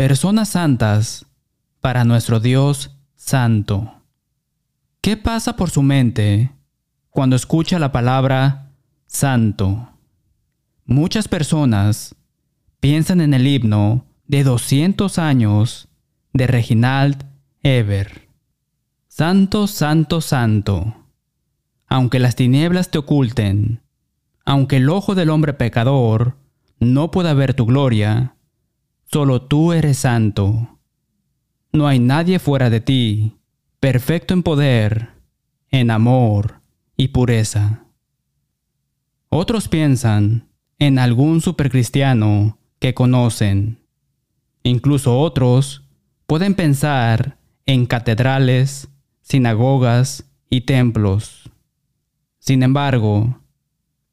Personas santas para nuestro Dios santo. ¿Qué pasa por su mente cuando escucha la palabra santo? Muchas personas piensan en el himno de 200 años de Reginald Ever. Santo, santo, santo. Aunque las tinieblas te oculten, aunque el ojo del hombre pecador no pueda ver tu gloria, solo tú eres santo. No hay nadie fuera de ti, perfecto en poder, en amor y pureza. Otros piensan en algún supercristiano que conocen. Incluso otros pueden pensar en catedrales, sinagogas y templos. Sin embargo,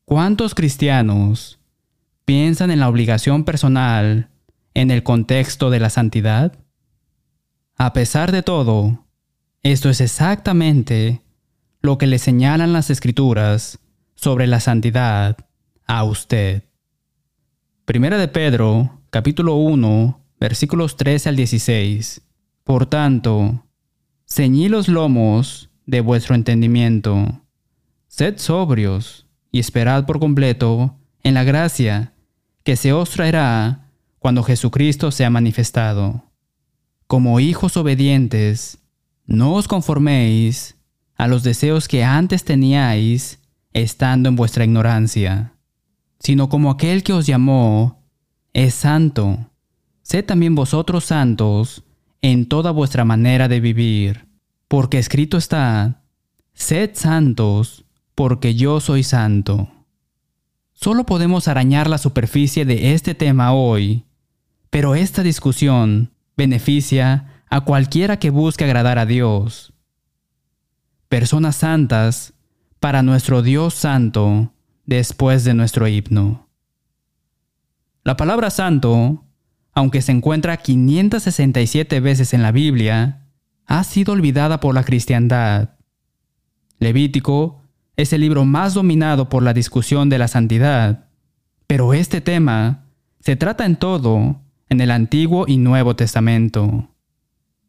¿cuántos cristianos piensan en la obligación personal en el contexto de la santidad? A pesar de todo, esto es exactamente lo que le señalan las escrituras sobre la santidad a usted. Primera de Pedro, capítulo 1, versículos 13 al 16. Por tanto, ceñí los lomos de vuestro entendimiento. Sed sobrios y esperad por completo en la gracia que se os traerá cuando Jesucristo sea manifestado. Como hijos obedientes, no os conforméis a los deseos que antes teníais estando en vuestra ignorancia, sino como aquel que os llamó es santo Sed también vosotros santos en toda vuestra manera de vivir, porque escrito está, sed santos, porque yo soy santo. Solo podemos arañar la superficie de este tema hoy, pero esta discusión beneficia a cualquiera que busque agradar a Dios. Personas santas para nuestro Dios santo después de nuestro himno. La palabra santo aunque se encuentra 567 veces en la Biblia, ha sido olvidada por la cristiandad. Levítico es el libro más dominado por la discusión de la santidad, pero este tema se trata en todo en el Antiguo y Nuevo Testamento.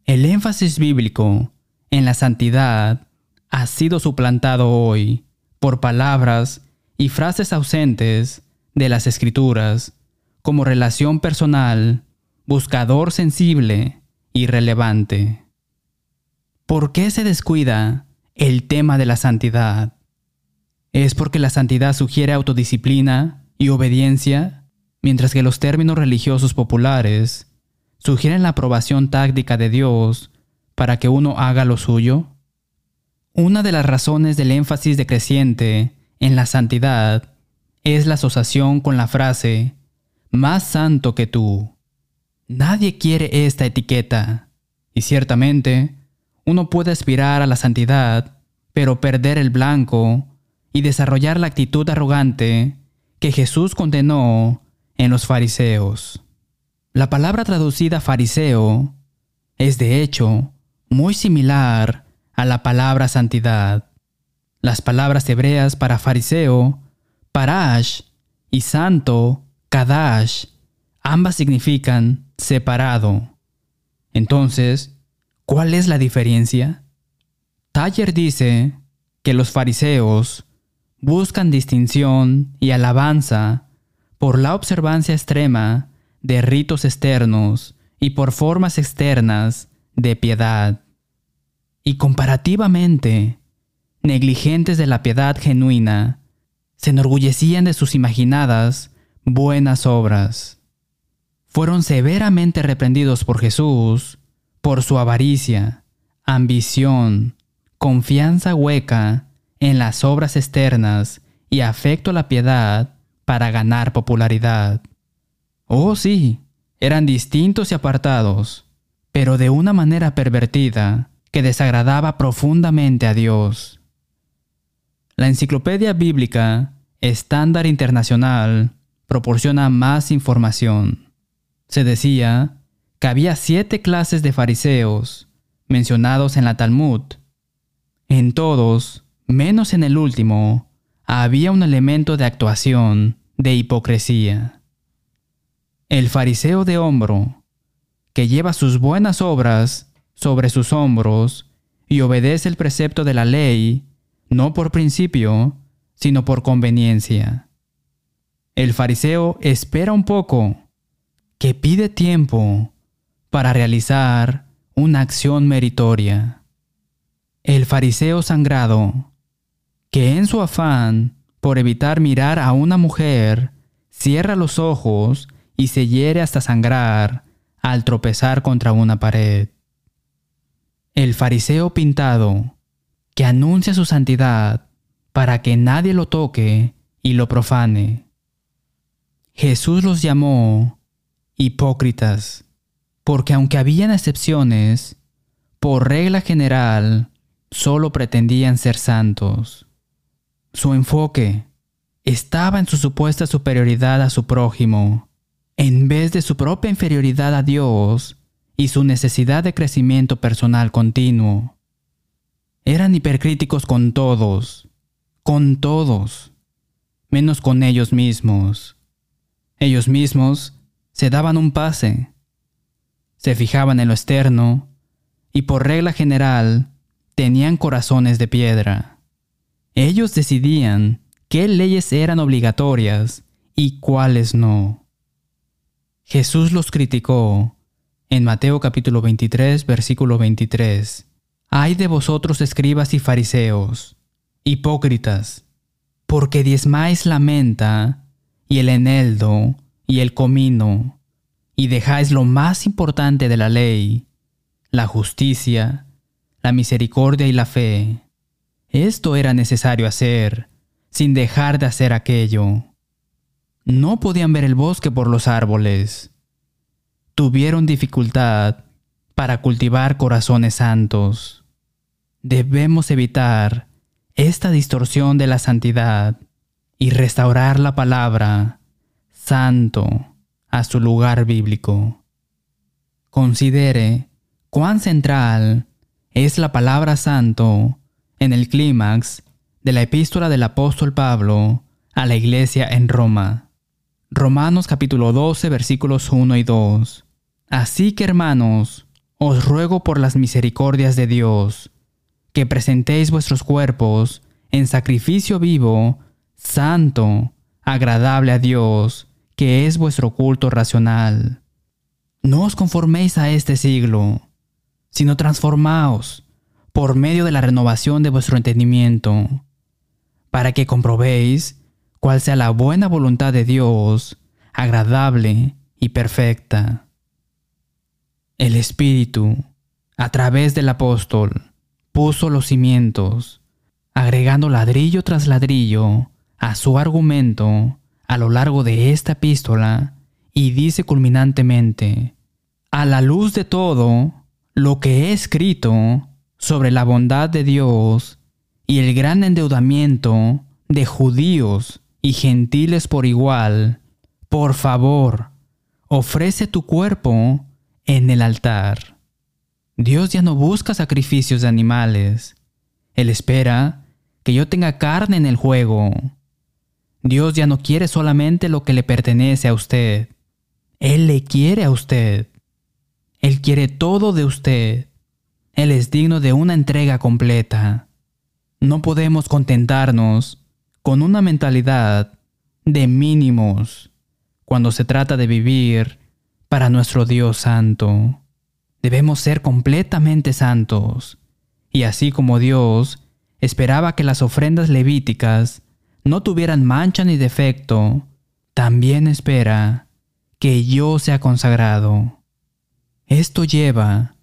El énfasis bíblico en la santidad ha sido suplantado hoy por palabras y frases ausentes de las Escrituras como relación personal, buscador sensible y relevante. ¿Por qué se descuida el tema de la santidad? ¿Es porque la santidad sugiere autodisciplina y obediencia, mientras que los términos religiosos populares sugieren la aprobación táctica de Dios para que uno haga lo suyo? Una de las razones del énfasis decreciente en la santidad es la asociación con la frase más santo que tú. Nadie quiere esta etiqueta. Y ciertamente, uno puede aspirar a la santidad, pero perder el blanco y desarrollar la actitud arrogante que Jesús condenó en los fariseos. La palabra traducida fariseo es de hecho muy similar a la palabra santidad. Las palabras hebreas para fariseo, parash y santo Kadash, ambas significan separado. Entonces, ¿cuál es la diferencia? Taller dice que los fariseos buscan distinción y alabanza por la observancia extrema de ritos externos y por formas externas de piedad. Y comparativamente, negligentes de la piedad genuina, se enorgullecían de sus imaginadas buenas obras. Fueron severamente reprendidos por Jesús por su avaricia, ambición, confianza hueca en las obras externas y afecto a la piedad para ganar popularidad. Oh sí, eran distintos y apartados, pero de una manera pervertida que desagradaba profundamente a Dios. La Enciclopedia Bíblica Estándar Internacional proporciona más información. Se decía que había siete clases de fariseos mencionados en la Talmud. En todos, menos en el último, había un elemento de actuación, de hipocresía. El fariseo de hombro, que lleva sus buenas obras sobre sus hombros y obedece el precepto de la ley, no por principio, sino por conveniencia. El fariseo espera un poco, que pide tiempo para realizar una acción meritoria. El fariseo sangrado, que en su afán por evitar mirar a una mujer, cierra los ojos y se hiere hasta sangrar al tropezar contra una pared. El fariseo pintado, que anuncia su santidad para que nadie lo toque y lo profane. Jesús los llamó hipócritas, porque aunque habían excepciones, por regla general, solo pretendían ser santos. Su enfoque estaba en su supuesta superioridad a su prójimo, en vez de su propia inferioridad a Dios y su necesidad de crecimiento personal continuo. Eran hipercríticos con todos, con todos, menos con ellos mismos. Ellos mismos se daban un pase, se fijaban en lo externo y por regla general tenían corazones de piedra. Ellos decidían qué leyes eran obligatorias y cuáles no. Jesús los criticó en Mateo capítulo 23, versículo 23. Ay de vosotros escribas y fariseos, hipócritas, porque diezmáis la menta y el eneldo y el comino, y dejáis lo más importante de la ley, la justicia, la misericordia y la fe. Esto era necesario hacer, sin dejar de hacer aquello. No podían ver el bosque por los árboles. Tuvieron dificultad para cultivar corazones santos. Debemos evitar esta distorsión de la santidad y restaurar la palabra santo a su lugar bíblico. Considere cuán central es la palabra santo en el clímax de la epístola del apóstol Pablo a la iglesia en Roma. Romanos capítulo 12 versículos 1 y 2. Así que hermanos, os ruego por las misericordias de Dios, que presentéis vuestros cuerpos en sacrificio vivo, santo, agradable a Dios, que es vuestro culto racional. No os conforméis a este siglo, sino transformaos por medio de la renovación de vuestro entendimiento, para que comprobéis cuál sea la buena voluntad de Dios, agradable y perfecta. El Espíritu, a través del apóstol, puso los cimientos, agregando ladrillo tras ladrillo a su argumento a lo largo de esta epístola y dice culminantemente, a la luz de todo lo que he escrito, sobre la bondad de Dios y el gran endeudamiento de judíos y gentiles por igual, por favor, ofrece tu cuerpo en el altar. Dios ya no busca sacrificios de animales. Él espera que yo tenga carne en el juego. Dios ya no quiere solamente lo que le pertenece a usted. Él le quiere a usted. Él quiere todo de usted. Él es digno de una entrega completa. No podemos contentarnos con una mentalidad de mínimos cuando se trata de vivir para nuestro Dios Santo. Debemos ser completamente santos. Y así como Dios esperaba que las ofrendas levíticas no tuvieran mancha ni defecto, también espera que yo sea consagrado. Esto lleva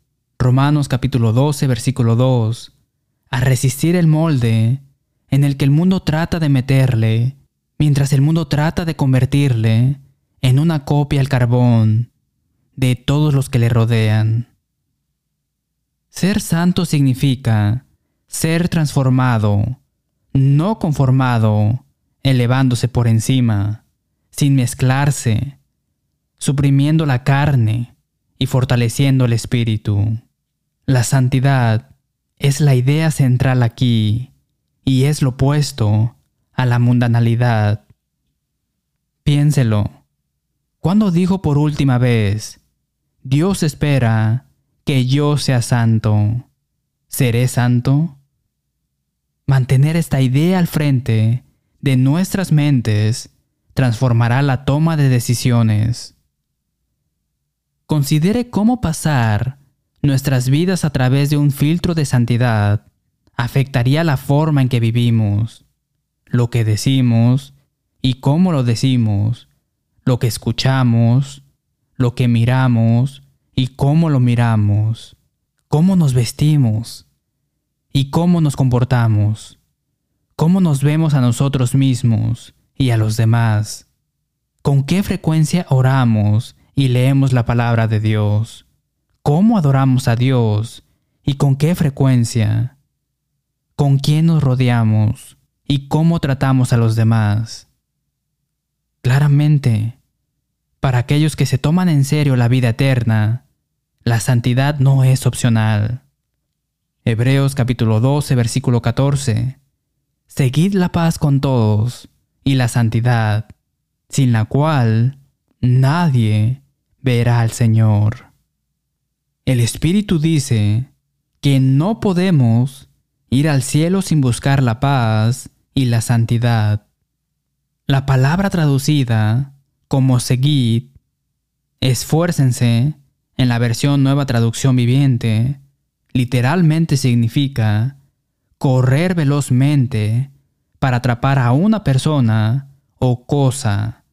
Romanos capítulo 12, versículo 2, a resistir el molde en el que el mundo trata de meterle, mientras el mundo trata de convertirle en una copia al carbón de todos los que le rodean. Ser santo significa ser transformado, no conformado, elevándose por encima, sin mezclarse, suprimiendo la carne y fortaleciendo el espíritu. La santidad es la idea central aquí y es lo opuesto a la mundanalidad. Piénselo. ¿Cuándo dijo por última vez, Dios espera que yo sea santo. ¿Seré santo? Mantener esta idea al frente de nuestras mentes transformará la toma de decisiones. Considere cómo pasar nuestras vidas a través de un filtro de santidad afectaría la forma en que vivimos, lo que decimos y cómo lo decimos, lo que escuchamos, lo que miramos y cómo lo miramos, cómo nos vestimos y cómo nos comportamos, cómo nos vemos a nosotros mismos y a los demás, con qué frecuencia oramos y leemos la palabra de Dios, cómo adoramos a Dios y con qué frecuencia, con quién nos rodeamos y cómo tratamos a los demás. Claramente, para aquellos que se toman en serio la vida eterna, la santidad no es opcional. Hebreos capítulo 12, versículo 14. Seguid la paz con todos y la santidad, sin la cual nadie verá al Señor. El Espíritu dice que no podemos ir al cielo sin buscar la paz y la santidad. La palabra traducida como seguid, esfuércense, en la versión nueva traducción viviente, literalmente significa correr velozmente para atrapar a una persona o cosa,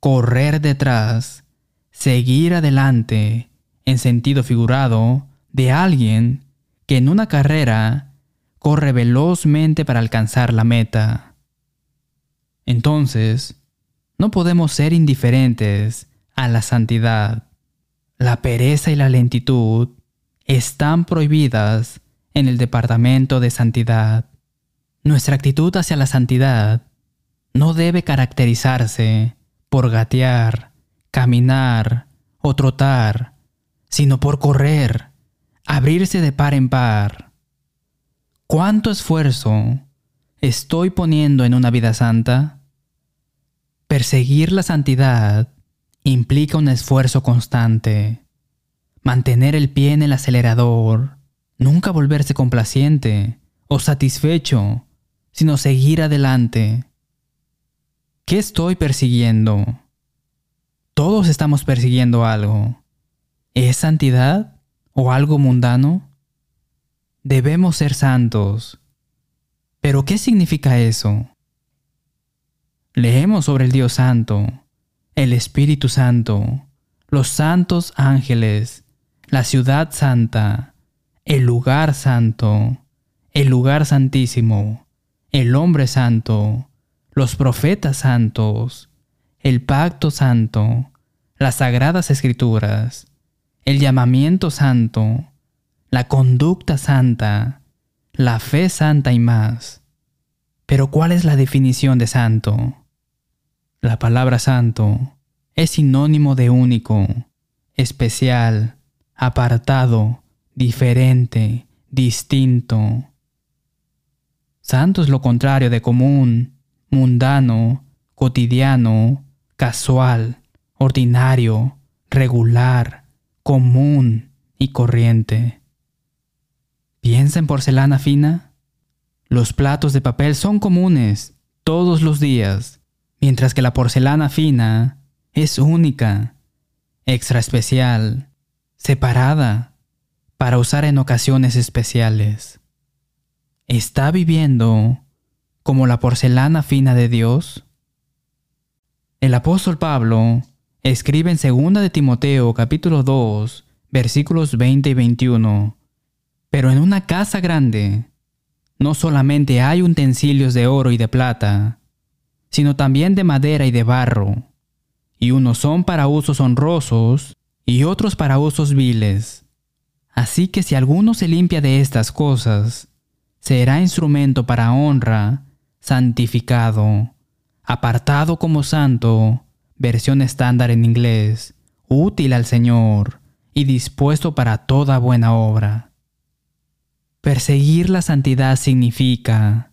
correr detrás, seguir adelante, en sentido figurado, de alguien que en una carrera corre velozmente para alcanzar la meta. Entonces, no podemos ser indiferentes a la santidad. La pereza y la lentitud están prohibidas en el departamento de santidad. Nuestra actitud hacia la santidad no debe caracterizarse por gatear, caminar o trotar, sino por correr, abrirse de par en par. ¿Cuánto esfuerzo estoy poniendo en una vida santa? Perseguir la santidad implica un esfuerzo constante. Mantener el pie en el acelerador, nunca volverse complaciente o satisfecho sino seguir adelante. ¿Qué estoy persiguiendo? Todos estamos persiguiendo algo. ¿Es santidad o algo mundano? Debemos ser santos. ¿Pero qué significa eso? Leemos sobre el Dios Santo, el Espíritu Santo, los santos ángeles, la ciudad santa, el lugar santo, el lugar santísimo, el hombre santo, los profetas santos, el pacto santo, las sagradas escrituras, el llamamiento santo, la conducta santa, la fe santa y más. Pero ¿cuál es la definición de santo? La palabra santo es sinónimo de único, especial, apartado, diferente, distinto. Santo es lo contrario de común, mundano, cotidiano, casual, ordinario, regular, común y corriente. ¿Piensa en porcelana fina? Los platos de papel son comunes todos los días, mientras que la porcelana fina es única, extra especial, separada, para usar en ocasiones especiales está viviendo como la porcelana fina de Dios? El apóstol Pablo escribe en 2 de Timoteo capítulo 2 versículos 20 y 21, pero en una casa grande no solamente hay utensilios de oro y de plata, sino también de madera y de barro, y unos son para usos honrosos y otros para usos viles. Así que si alguno se limpia de estas cosas, será instrumento para honra, santificado, apartado como santo, versión estándar en inglés, útil al Señor y dispuesto para toda buena obra. Perseguir la santidad significa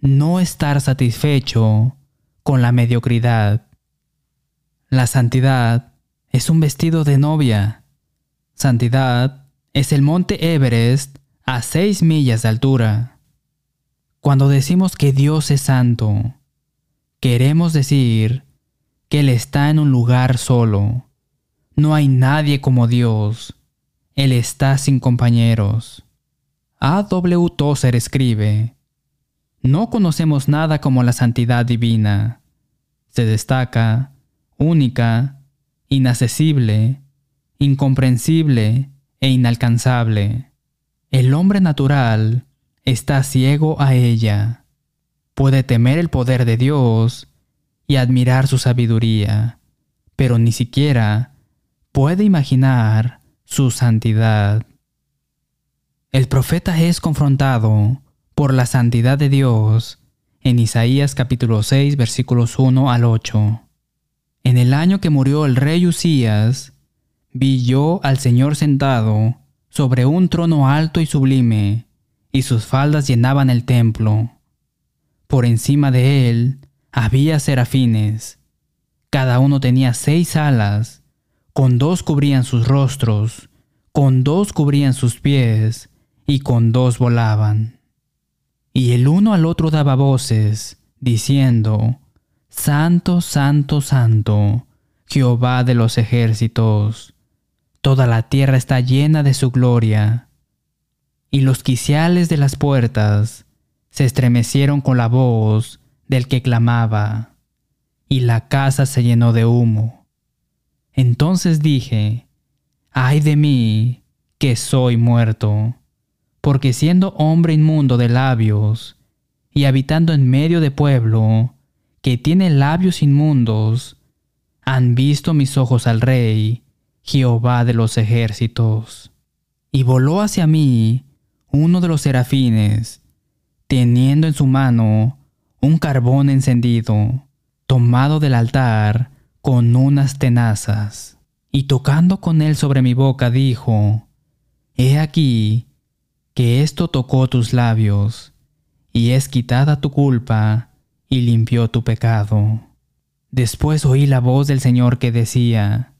no estar satisfecho con la mediocridad. La santidad es un vestido de novia Santidad es el monte Everest a seis millas de altura. Cuando decimos que Dios es santo, queremos decir que Él está en un lugar solo. No hay nadie como Dios. Él está sin compañeros. A. W. Tozer escribe, No conocemos nada como la santidad divina. Se destaca, única, inaccesible, incomprensible e inalcanzable. El hombre natural está ciego a ella. Puede temer el poder de Dios y admirar su sabiduría, pero ni siquiera puede imaginar su santidad. El profeta es confrontado por la santidad de Dios en Isaías capítulo 6 versículos 1 al 8. En el año que murió el rey Usías, vi yo al Señor sentado sobre un trono alto y sublime, y sus faldas llenaban el templo. Por encima de él había serafines. Cada uno tenía seis alas, con dos cubrían sus rostros, con dos cubrían sus pies, y con dos volaban. Y el uno al otro daba voces, diciendo, Santo, Santo, Santo, Jehová de los ejércitos, toda la tierra está llena de su gloria. Y los quiciales de las puertas se estremecieron con la voz del que clamaba, y la casa se llenó de humo. Entonces dije, ay de mí, que soy muerto, porque siendo hombre inmundo de labios, y habitando en medio de pueblo, que tiene labios inmundos, han visto mis ojos al Rey, Jehová de los ejércitos. Y voló hacia mí uno de los serafines, teniendo en su mano un carbón encendido, tomado del altar con unas tenazas, y tocando con él sobre mi boca dijo, He aquí que esto tocó tus labios, y es quitada tu culpa, y limpió tu pecado. Después oí la voz del Señor que decía,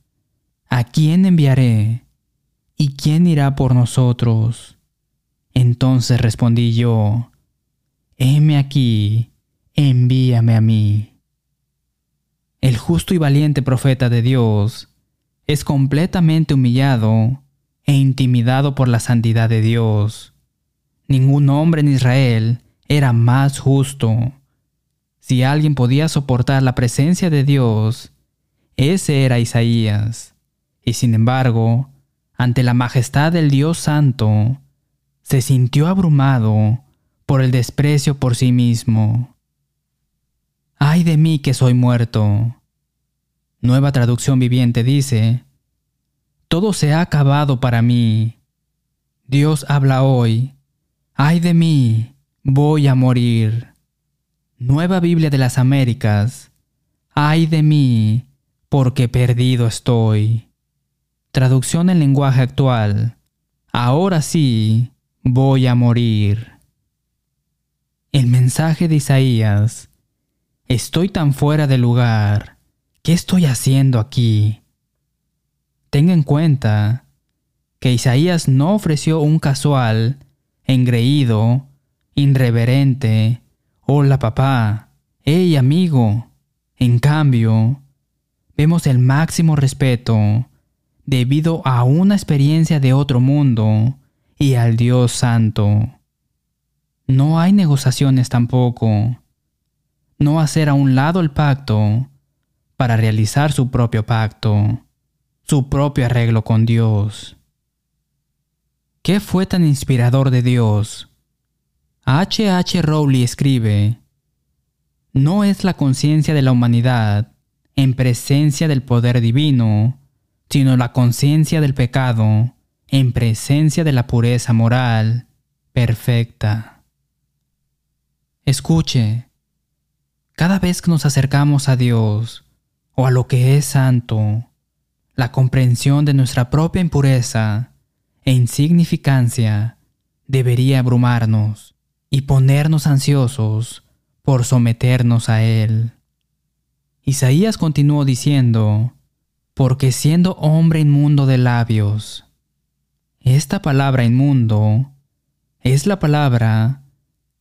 ¿A quién enviaré? ¿Y quién irá por nosotros? Entonces respondí yo, Heme aquí, envíame a mí. El justo y valiente profeta de Dios es completamente humillado e intimidado por la santidad de Dios. Ningún hombre en Israel era más justo. Si alguien podía soportar la presencia de Dios, ese era Isaías. Y sin embargo, ante la majestad del Dios Santo, se sintió abrumado por el desprecio por sí mismo. Ay de mí que soy muerto. Nueva traducción viviente dice, Todo se ha acabado para mí. Dios habla hoy. Ay de mí, voy a morir. Nueva Biblia de las Américas. Ay de mí, porque perdido estoy. Traducción en lenguaje actual. Ahora sí, voy a morir. El mensaje de Isaías Estoy tan fuera de lugar. ¿Qué estoy haciendo aquí? Tenga en cuenta que Isaías no ofreció un casual, engreído, irreverente, hola papá, hey amigo. En cambio, vemos el máximo respeto debido a una experiencia de otro mundo y al Dios Santo. No hay negociaciones tampoco no hacer a un lado el pacto para realizar su propio pacto, su propio arreglo con Dios. ¿Qué fue tan inspirador de Dios? H. H. Rowley escribe, No es la conciencia de la humanidad en presencia del poder divino, sino la conciencia del pecado en presencia de la pureza moral perfecta. Escuche, cada vez que nos acercamos a Dios o a lo que es santo, la comprensión de nuestra propia impureza e insignificancia debería abrumarnos y ponernos ansiosos por someternos a Él. Isaías continuó diciendo, porque siendo hombre inmundo de labios Esta palabra inmundo es la palabra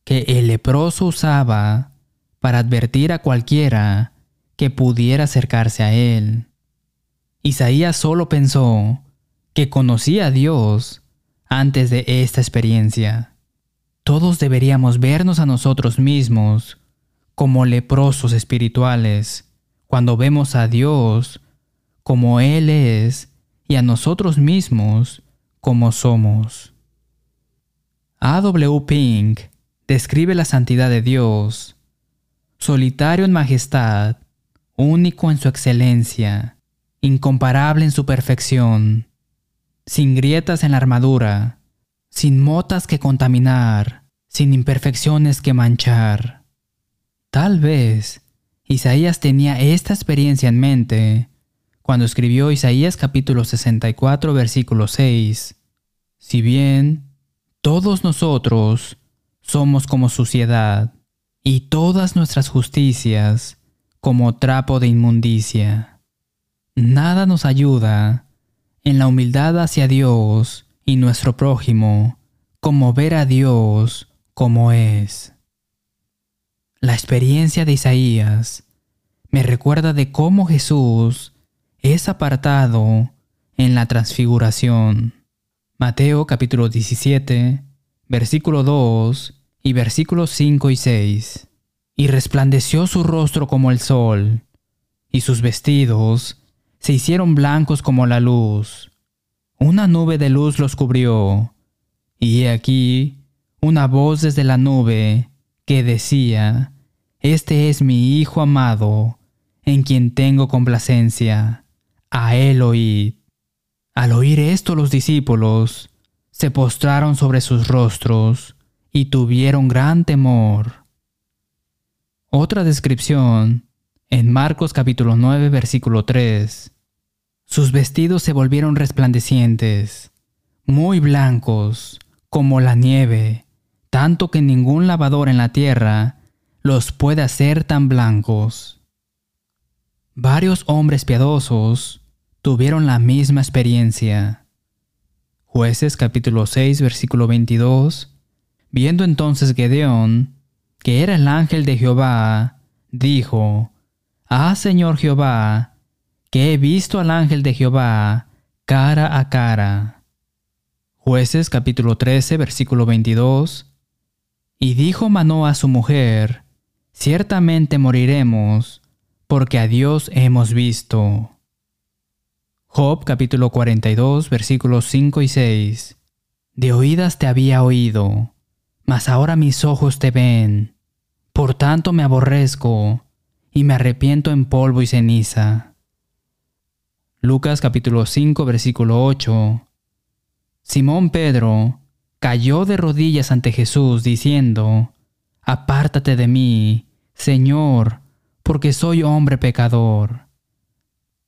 que el leproso usaba para advertir a cualquiera que pudiera acercarse a él. Isaías solo pensó que conocía a Dios antes de esta experiencia. Todos deberíamos vernos a nosotros mismos como leprosos espirituales cuando vemos a Dios como Él es y a nosotros mismos como somos. A. W. Pink describe la santidad de Dios, solitario en majestad, único en su excelencia, incomparable en su perfección, sin grietas en la armadura, sin motas que contaminar, sin imperfecciones que manchar. Tal vez Isaías tenía esta experiencia en mente cuando escribió Isaías capítulo 64 versículo 6. Si bien todos nosotros somos como suciedad y todas nuestras justicias como trapo de inmundicia. Nada nos ayuda en la humildad hacia Dios y nuestro prójimo como ver a Dios como es. La experiencia de Isaías me recuerda de cómo Jesús es apartado en la transfiguración. Mateo capítulo 17, versículo 2 y versículos 5 y 6. Y resplandeció su rostro como el sol, y sus vestidos se hicieron blancos como la luz. Una nube de luz los cubrió, y he aquí una voz desde la nube que decía, Este es mi Hijo amado, en quien tengo complacencia, a él oíd. Al oír esto los discípulos se postraron sobre sus rostros y tuvieron gran temor. Otra descripción en Marcos capítulo 9 versículo 3. Sus vestidos se volvieron resplandecientes, muy blancos, como la nieve, tanto que ningún lavador en la tierra los puede hacer tan blancos. Varios hombres piadosos tuvieron la misma experiencia. Jueces capítulo 6 versículo 22. Viendo entonces Gedeón, que era el ángel de Jehová, dijo, Ah Señor Jehová, que he visto al ángel de Jehová cara a cara. Jueces capítulo 13 versículo 22. Y dijo Manoa a su mujer, Ciertamente moriremos, porque a Dios hemos visto. Job capítulo 42 versículos 5 y 6. De oídas te había oído, mas ahora mis ojos te ven. Por tanto me aborrezco y me arrepiento en polvo y ceniza. Lucas capítulo 5 versículo 8. Simón Pedro cayó de rodillas ante Jesús diciendo, Apártate de mí, Señor, porque soy hombre pecador.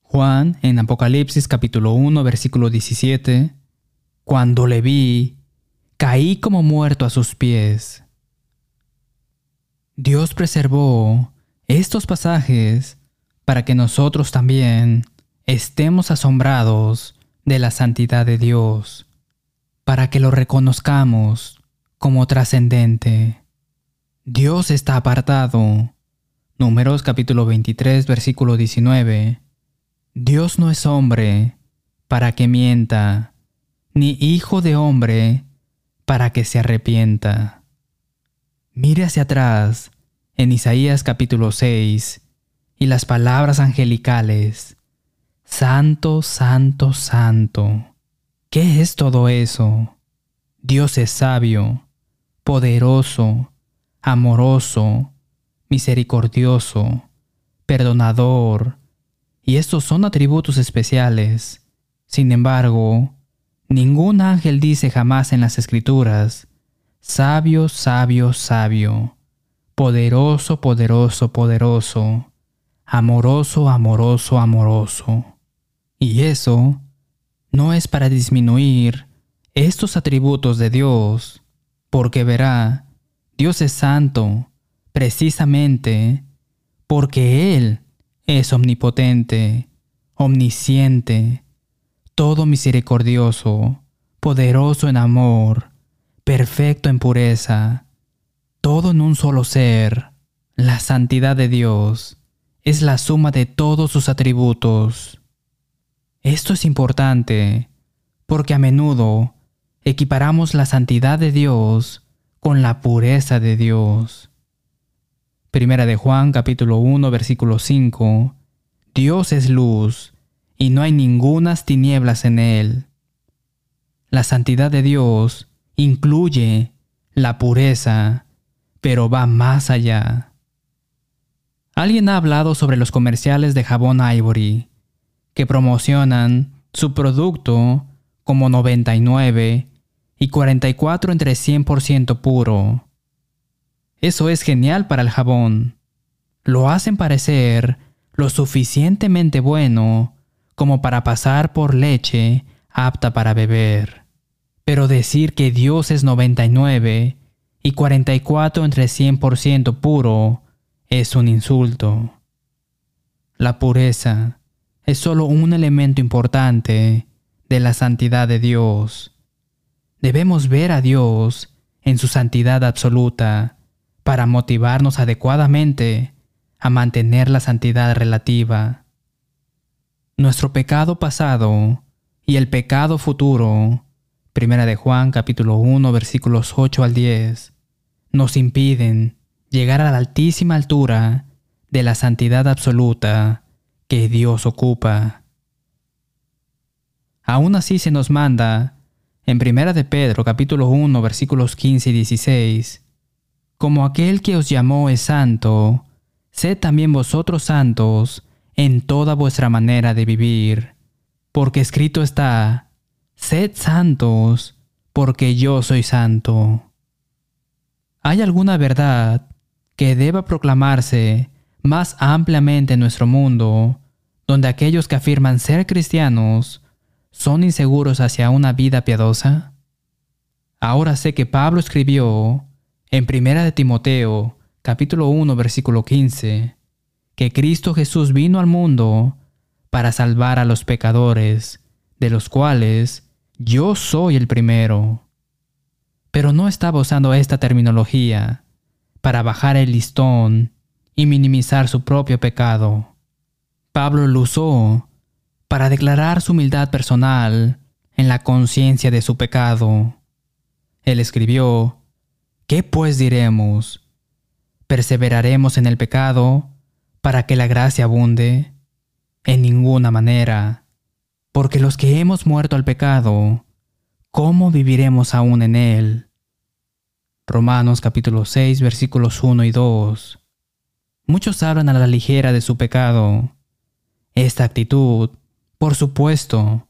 Juan, en Apocalipsis capítulo 1, versículo 17, Cuando le vi, caí como muerto a sus pies. Dios preservó estos pasajes para que nosotros también estemos asombrados de la santidad de Dios, para que lo reconozcamos como trascendente. Dios está apartado. Números capítulo 23, versículo 19 Dios no es hombre para que mienta, ni hijo de hombre para que se arrepienta. Mire hacia atrás en Isaías capítulo 6 y las palabras angelicales. Santo, santo, santo. ¿Qué es todo eso? Dios es sabio, poderoso, amoroso, misericordioso, perdonador, y estos son atributos especiales. Sin embargo, ningún ángel dice jamás en las escrituras, sabio, sabio, sabio, poderoso, poderoso, poderoso, amoroso, amoroso, amoroso. Y eso no es para disminuir estos atributos de Dios, porque verá, Dios es santo, precisamente porque Él es omnipotente, omnisciente, todo misericordioso, poderoso en amor, perfecto en pureza, todo en un solo ser, la santidad de Dios, es la suma de todos sus atributos. Esto es importante porque a menudo equiparamos la santidad de Dios con la pureza de Dios. Primera de Juan capítulo 1 versículo 5. Dios es luz y no hay ningunas tinieblas en él. La santidad de Dios incluye la pureza, pero va más allá. Alguien ha hablado sobre los comerciales de jabón Ivory, que promocionan su producto como 99 y 44 entre 100% puro. Eso es genial para el jabón. Lo hacen parecer lo suficientemente bueno como para pasar por leche apta para beber. Pero decir que Dios es 99 y 44 entre 100% puro es un insulto. La pureza es solo un elemento importante de la santidad de Dios. Debemos ver a Dios en su santidad absoluta para motivarnos adecuadamente a mantener la santidad relativa. Nuestro pecado pasado y el pecado futuro, Primera de Juan capítulo 1 versículos 8 al 10, nos impiden llegar a la altísima altura de la santidad absoluta que Dios ocupa. Aún así se nos manda, en Primera de Pedro capítulo 1 versículos 15 y 16, como aquel que os llamó es santo, sed también vosotros santos en toda vuestra manera de vivir, porque escrito está, sed santos, porque yo soy santo. ¿Hay alguna verdad que deba proclamarse más ampliamente en nuestro mundo, donde aquellos que afirman ser cristianos son inseguros hacia una vida piadosa? Ahora sé que Pablo escribió en Primera de Timoteo, capítulo 1, versículo 15, que Cristo Jesús vino al mundo para salvar a los pecadores, de los cuales yo soy el primero. Pero no estaba usando esta terminología para bajar el listón y minimizar su propio pecado. Pablo lo usó para declarar su humildad personal en la conciencia de su pecado. Él escribió, ¿Qué pues diremos? ¿Perseveraremos en el pecado para que la gracia abunde? En ninguna manera, porque los que hemos muerto al pecado, ¿cómo viviremos aún en él? Romanos capítulo 6 versículos 1 y 2. Muchos hablan a la ligera de su pecado. Esta actitud, por supuesto,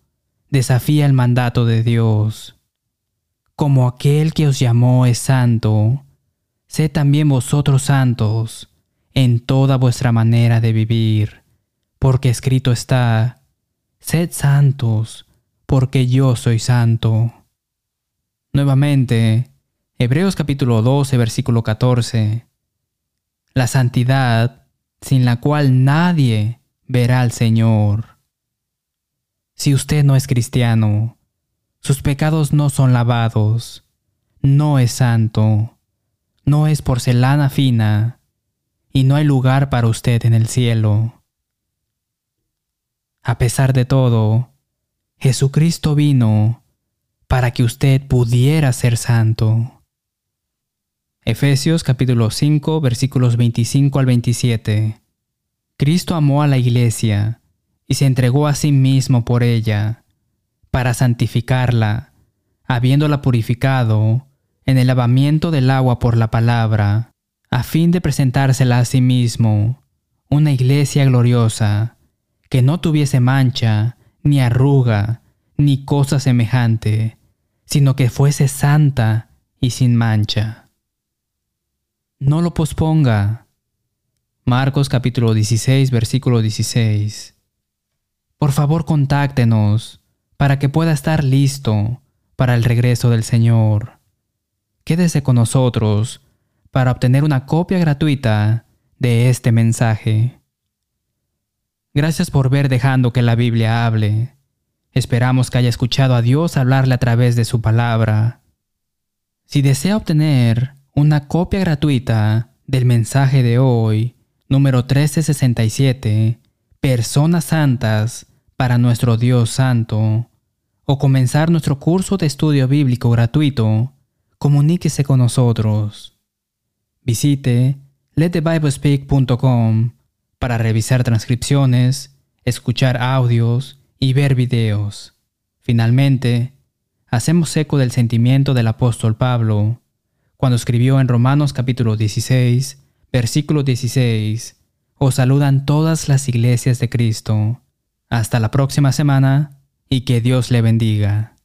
desafía el mandato de Dios. Como aquel que os llamó es santo, sed también vosotros santos en toda vuestra manera de vivir, porque escrito está, sed santos, porque yo soy santo. Nuevamente, Hebreos capítulo 12, versículo 14. La santidad sin la cual nadie verá al Señor. Si usted no es cristiano, sus pecados no son lavados, no es santo, no es porcelana fina, y no hay lugar para usted en el cielo. A pesar de todo, Jesucristo vino para que usted pudiera ser santo. Efesios capítulo 5 versículos 25 al 27. Cristo amó a la iglesia y se entregó a sí mismo por ella, para santificarla, habiéndola purificado en el lavamiento del agua por la palabra a fin de presentársela a sí mismo, una iglesia gloriosa, que no tuviese mancha, ni arruga, ni cosa semejante, sino que fuese santa y sin mancha. No lo posponga. Marcos capítulo 16, versículo 16. Por favor, contáctenos para que pueda estar listo para el regreso del Señor. Quédese con nosotros para obtener una copia gratuita de este mensaje. Gracias por ver dejando que la Biblia hable. Esperamos que haya escuchado a Dios hablarle a través de su palabra. Si desea obtener una copia gratuita del mensaje de hoy, número 1367, Personas Santas para nuestro Dios Santo, o comenzar nuestro curso de estudio bíblico gratuito, comuníquese con nosotros. Visite letthebiblespeak.com para revisar transcripciones, escuchar audios y ver videos. Finalmente, hacemos eco del sentimiento del apóstol Pablo cuando escribió en Romanos capítulo 16, versículo 16, os saludan todas las iglesias de Cristo. Hasta la próxima semana y que Dios le bendiga.